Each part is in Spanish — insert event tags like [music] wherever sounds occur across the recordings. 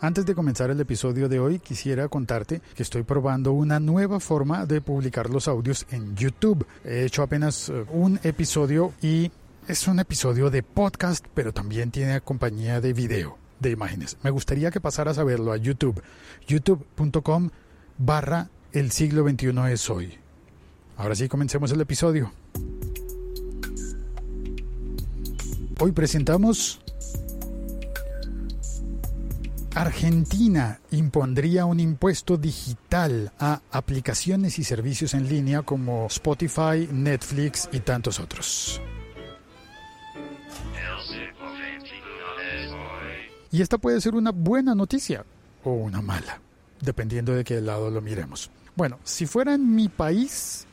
Antes de comenzar el episodio de hoy, quisiera contarte que estoy probando una nueva forma de publicar los audios en YouTube. He hecho apenas eh, un episodio y es un episodio de podcast, pero también tiene compañía de video, de imágenes. Me gustaría que pasaras a verlo a YouTube, youtube.com barra el siglo XXI es hoy. Ahora sí, comencemos el episodio. Hoy presentamos Argentina impondría un impuesto digital a aplicaciones y servicios en línea como Spotify, Netflix y tantos otros. Y esta puede ser una buena noticia o una mala, dependiendo de qué lado lo miremos. Bueno, si fuera en mi país,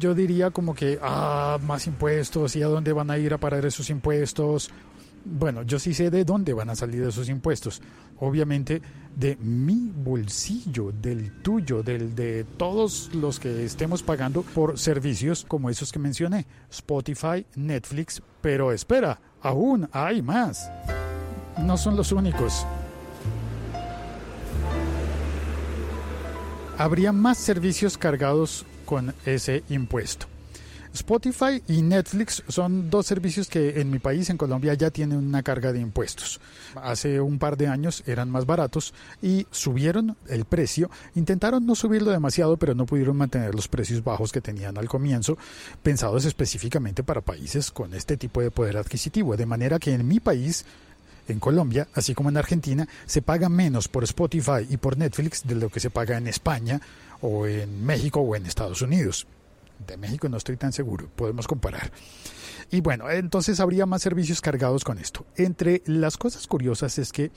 yo diría como que, ah, más impuestos y a dónde van a ir a parar esos impuestos bueno, yo sí sé de dónde van a salir esos impuestos. Obviamente de mi bolsillo, del tuyo, del de todos los que estemos pagando por servicios como esos que mencioné, Spotify, Netflix, pero espera, aún hay más. No son los únicos. Habría más servicios cargados con ese impuesto. Spotify y Netflix son dos servicios que en mi país, en Colombia, ya tienen una carga de impuestos. Hace un par de años eran más baratos y subieron el precio. Intentaron no subirlo demasiado, pero no pudieron mantener los precios bajos que tenían al comienzo, pensados específicamente para países con este tipo de poder adquisitivo. De manera que en mi país en Colombia, así como en Argentina, se paga menos por Spotify y por Netflix de lo que se paga en España o en México o en Estados Unidos. De México no estoy tan seguro, podemos comparar. Y bueno, entonces habría más servicios cargados con esto. Entre las cosas curiosas es que,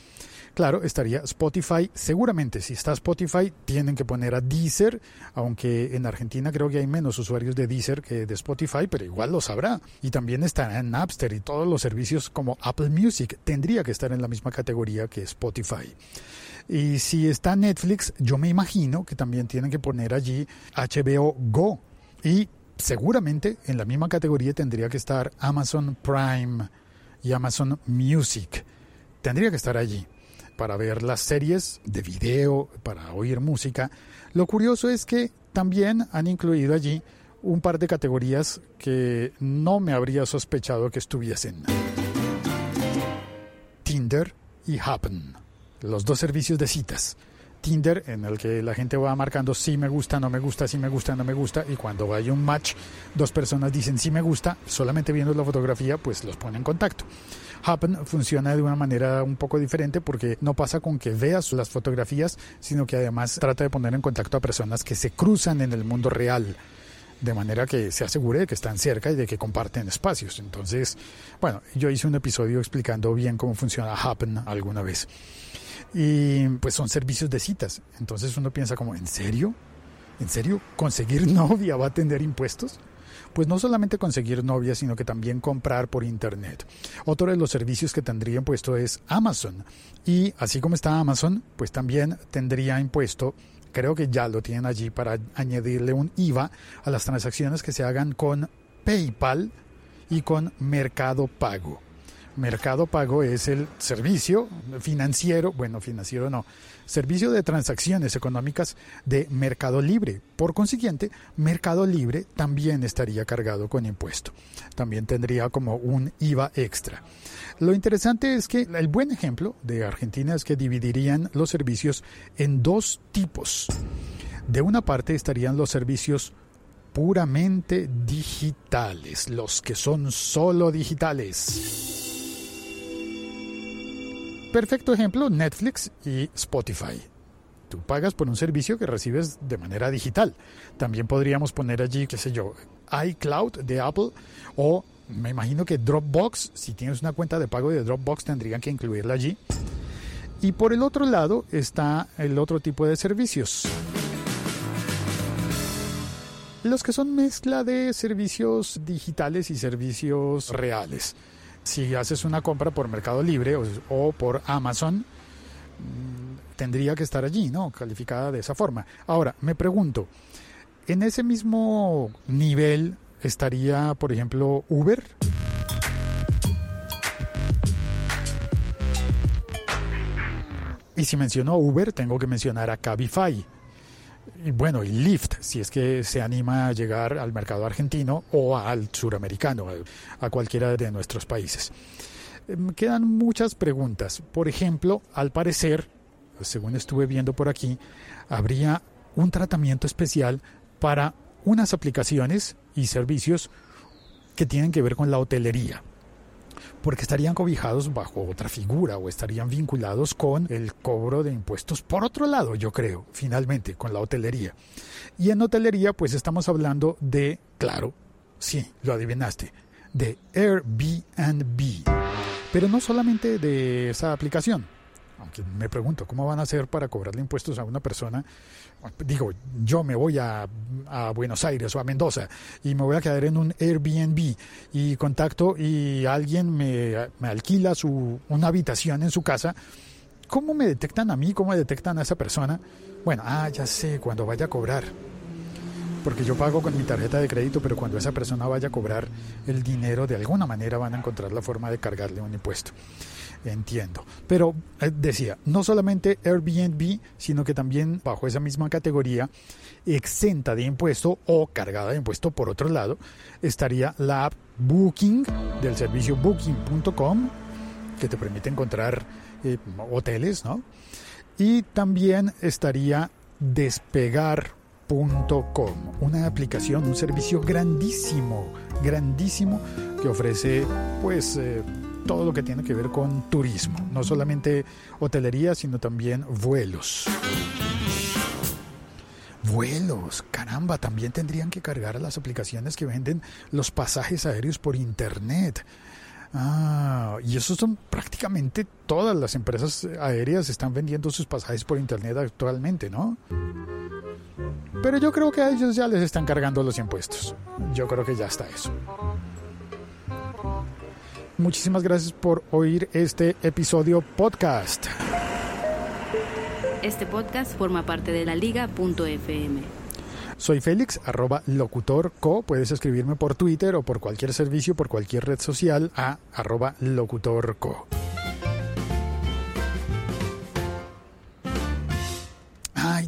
claro, estaría Spotify. Seguramente si está Spotify tienen que poner a Deezer, aunque en Argentina creo que hay menos usuarios de Deezer que de Spotify, pero igual lo sabrá. Y también estará en Napster y todos los servicios como Apple Music tendría que estar en la misma categoría que Spotify. Y si está Netflix, yo me imagino que también tienen que poner allí HBO Go y seguramente en la misma categoría tendría que estar Amazon Prime y Amazon Music. Tendría que estar allí para ver las series de video, para oír música. Lo curioso es que también han incluido allí un par de categorías que no me habría sospechado que estuviesen. Tinder y Happen, los dos servicios de citas. Tinder en el que la gente va marcando si me gusta, no me gusta, si me gusta, no me gusta y cuando hay un match, dos personas dicen si me gusta, solamente viendo la fotografía pues los pone en contacto. Happen funciona de una manera un poco diferente porque no pasa con que veas las fotografías, sino que además trata de poner en contacto a personas que se cruzan en el mundo real de manera que se asegure de que están cerca y de que comparten espacios. Entonces, bueno, yo hice un episodio explicando bien cómo funciona Happen alguna vez y pues son servicios de citas. Entonces uno piensa como, ¿en serio? ¿En serio? ¿Conseguir [laughs] novia va a tener impuestos? Pues no solamente conseguir novia, sino que también comprar por internet. Otro de los servicios que tendría impuesto es Amazon. Y así como está Amazon, pues también tendría impuesto, creo que ya lo tienen allí para añadirle un IVA a las transacciones que se hagan con PayPal y con Mercado Pago. Mercado Pago es el servicio financiero, bueno, financiero no, servicio de transacciones económicas de Mercado Libre. Por consiguiente, Mercado Libre también estaría cargado con impuesto. También tendría como un IVA extra. Lo interesante es que el buen ejemplo de Argentina es que dividirían los servicios en dos tipos. De una parte estarían los servicios puramente digitales, los que son solo digitales Perfecto ejemplo, Netflix y Spotify. Tú pagas por un servicio que recibes de manera digital. También podríamos poner allí, qué sé yo, iCloud de Apple o me imagino que Dropbox, si tienes una cuenta de pago de Dropbox tendrían que incluirla allí. Y por el otro lado está el otro tipo de servicios. Los que son mezcla de servicios digitales y servicios reales si haces una compra por Mercado Libre o, por Amazon, mm, tendría que estar allí, ¿no? Calificada de esa forma. Ahora, me pregunto, ¿en ese mismo nivel estaría, por ejemplo, Uber? Y si menciono Uber, tengo que mencionar a Cabify. Bueno, y Lyft, si es que se anima a llegar al mercado argentino o al suramericano, a cualquiera de nuestros países. Me quedan muchas preguntas. Por ejemplo, al parecer, según estuve viendo por aquí, habría un tratamiento especial para unas aplicaciones y servicios que tienen que ver con la hotelería porque estarían cobijados bajo otra figura o estarían vinculados con el cobro de impuestos por otro lado, yo creo, finalmente, con la hotelería. Y en hotelería, pues estamos hablando de, claro, sí, lo adivinaste, de Airbnb. Pero no solamente de esa aplicación, aunque me pregunto cómo van a hacer para cobrarle impuestos a una persona. Digo, yo me voy a, Buenos Aires o a Mendoza y me voy a quedar en un Airbnb y contacto y alguien me, alquila su, una habitación en su casa. ¿Cómo me detectan a mí? ¿Cómo detectan a esa persona? Bueno, ah, ya sé, cuando vaya a cobrar. Porque yo pago con mi tarjeta de crédito, pero cuando esa persona vaya a cobrar el dinero, de alguna manera van a encontrar la forma de cargarle un impuesto entiendo. Pero eh, decía, no solamente Airbnb, sino que también bajo esa misma categoría, exenta de impuesto o cargada de impuesto por otro lado, estaría la app Booking del servicio booking.com, que te permite encontrar eh, hoteles, ¿no? Y también estaría una aplicación, un servicio grandísimo, grandísimo que ofrece pues eh, todo lo que tiene que ver con turismo, no solamente hotelería, sino también vuelos. Vuelos, caramba, también tendrían que cargar a las aplicaciones que venden los pasajes aéreos por internet. Ah, y eso son prácticamente todas las empresas aéreas están vendiendo sus pasajes por internet actualmente, ¿no? Pero yo creo que a ellos ya les están cargando los impuestos. Yo creo que ya está eso. Muchísimas gracias por oír este episodio podcast. Este podcast forma parte de la liga.fm. Soy Félix, arroba locutorco. Puedes escribirme por Twitter o por cualquier servicio, por cualquier red social a arroba locutorco.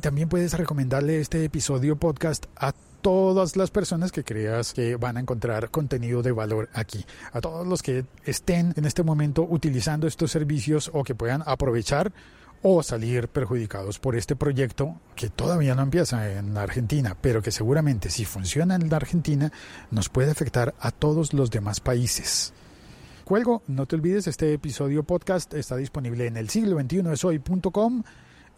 También puedes recomendarle este episodio podcast a todas las personas que creas que van a encontrar contenido de valor aquí. A todos los que estén en este momento utilizando estos servicios o que puedan aprovechar o salir perjudicados por este proyecto que todavía no empieza en Argentina, pero que seguramente si funciona en la Argentina nos puede afectar a todos los demás países. Cuelgo, no te olvides, este episodio podcast está disponible en el siglo 21 hoy.com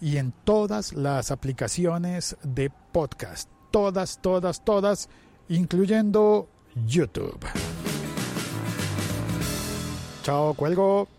y en todas las aplicaciones de podcast todas, todas, todas, incluyendo YouTube. Chao, cuelgo.